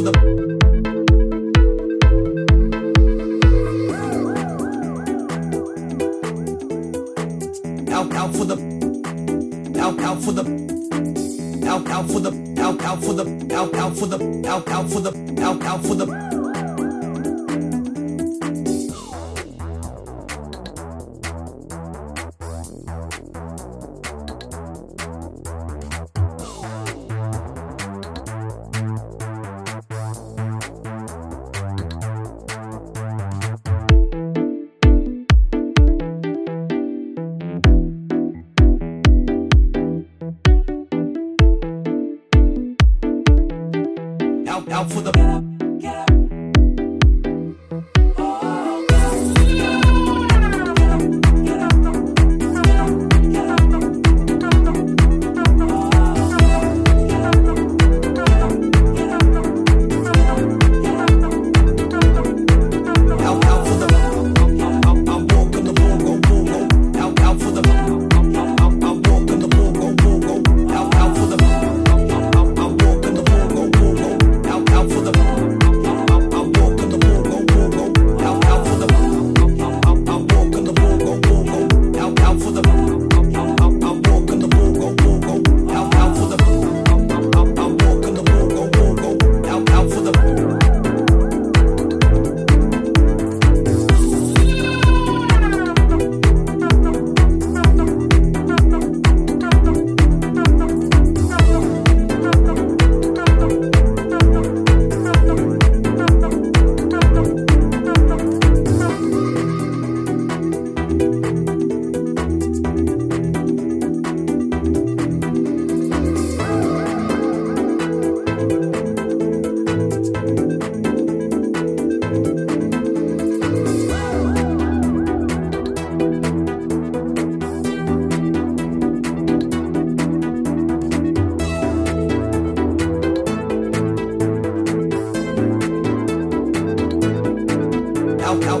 out out for the out out for the out out for the out out for the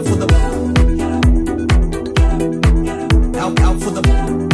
out for the out, out for the